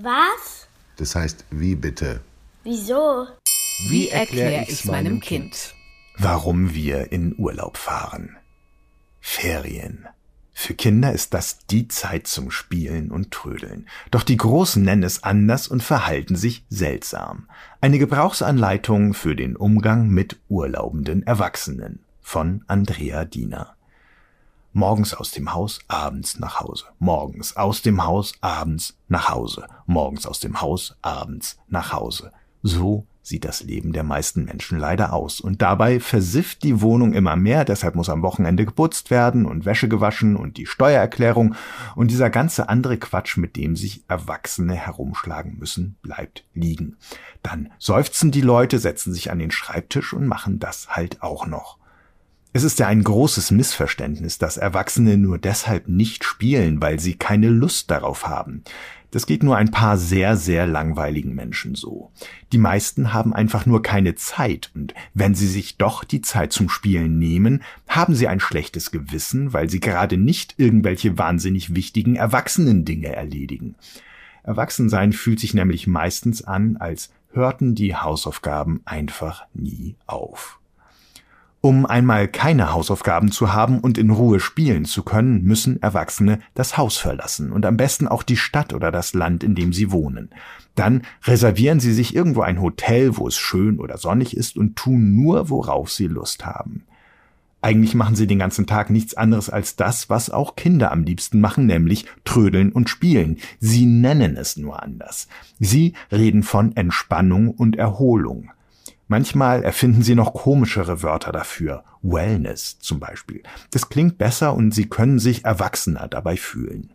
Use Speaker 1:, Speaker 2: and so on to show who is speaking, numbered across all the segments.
Speaker 1: Was?
Speaker 2: Das heißt, wie bitte?
Speaker 1: Wieso?
Speaker 3: Wie erkläre ich meinem Kind?
Speaker 4: Warum wir in Urlaub fahren. Ferien. Für Kinder ist das die Zeit zum Spielen und Trödeln. Doch die Großen nennen es anders und verhalten sich seltsam. Eine Gebrauchsanleitung für den Umgang mit urlaubenden Erwachsenen von Andrea Diener. Morgens aus dem Haus, abends nach Hause. Morgens aus dem Haus, abends nach Hause. Morgens aus dem Haus, abends nach Hause. So sieht das Leben der meisten Menschen leider aus. Und dabei versifft die Wohnung immer mehr, deshalb muss am Wochenende geputzt werden und Wäsche gewaschen und die Steuererklärung und dieser ganze andere Quatsch, mit dem sich Erwachsene herumschlagen müssen, bleibt liegen. Dann seufzen die Leute, setzen sich an den Schreibtisch und machen das halt auch noch. Es ist ja ein großes Missverständnis, dass Erwachsene nur deshalb nicht spielen, weil sie keine Lust darauf haben. Das geht nur ein paar sehr, sehr langweiligen Menschen so. Die meisten haben einfach nur keine Zeit und wenn sie sich doch die Zeit zum Spielen nehmen, haben sie ein schlechtes Gewissen, weil sie gerade nicht irgendwelche wahnsinnig wichtigen Erwachsenen-Dinge erledigen. Erwachsensein fühlt sich nämlich meistens an, als hörten die Hausaufgaben einfach nie auf. Um einmal keine Hausaufgaben zu haben und in Ruhe spielen zu können, müssen Erwachsene das Haus verlassen und am besten auch die Stadt oder das Land, in dem sie wohnen. Dann reservieren sie sich irgendwo ein Hotel, wo es schön oder sonnig ist und tun nur, worauf sie Lust haben. Eigentlich machen sie den ganzen Tag nichts anderes als das, was auch Kinder am liebsten machen, nämlich trödeln und spielen. Sie nennen es nur anders. Sie reden von Entspannung und Erholung. Manchmal erfinden sie noch komischere Wörter dafür. Wellness zum Beispiel. Das klingt besser und sie können sich erwachsener dabei fühlen.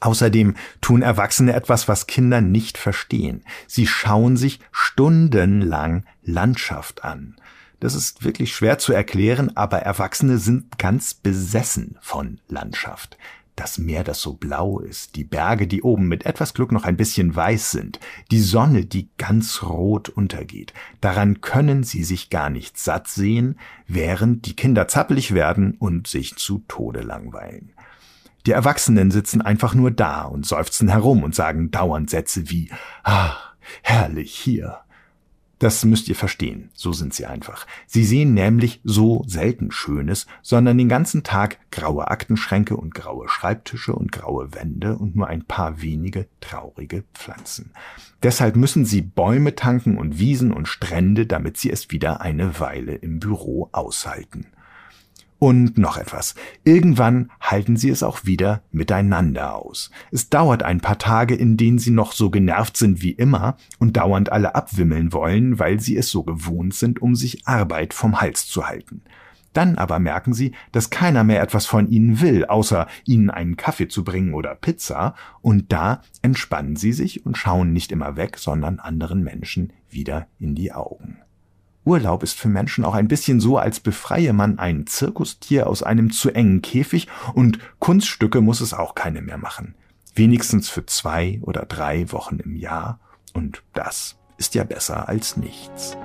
Speaker 4: Außerdem tun Erwachsene etwas, was Kinder nicht verstehen. Sie schauen sich stundenlang Landschaft an. Das ist wirklich schwer zu erklären, aber Erwachsene sind ganz besessen von Landschaft das Meer, das so blau ist, die Berge, die oben mit etwas Glück noch ein bisschen weiß sind, die Sonne, die ganz rot untergeht. Daran können sie sich gar nicht satt sehen, während die Kinder zappelig werden und sich zu Tode langweilen. Die Erwachsenen sitzen einfach nur da und seufzen herum und sagen dauernd Sätze wie, ah, herrlich hier, das müsst ihr verstehen, so sind sie einfach. Sie sehen nämlich so selten Schönes, sondern den ganzen Tag graue Aktenschränke und graue Schreibtische und graue Wände und nur ein paar wenige traurige Pflanzen. Deshalb müssen sie Bäume tanken und Wiesen und Strände, damit sie es wieder eine Weile im Büro aushalten. Und noch etwas. Irgendwann halten sie es auch wieder miteinander aus. Es dauert ein paar Tage, in denen sie noch so genervt sind wie immer und dauernd alle abwimmeln wollen, weil sie es so gewohnt sind, um sich Arbeit vom Hals zu halten. Dann aber merken sie, dass keiner mehr etwas von ihnen will, außer ihnen einen Kaffee zu bringen oder Pizza, und da entspannen sie sich und schauen nicht immer weg, sondern anderen Menschen wieder in die Augen. Urlaub ist für Menschen auch ein bisschen so, als befreie man ein Zirkustier aus einem zu engen Käfig und Kunststücke muss es auch keine mehr machen. Wenigstens für zwei oder drei Wochen im Jahr und das ist ja besser als nichts.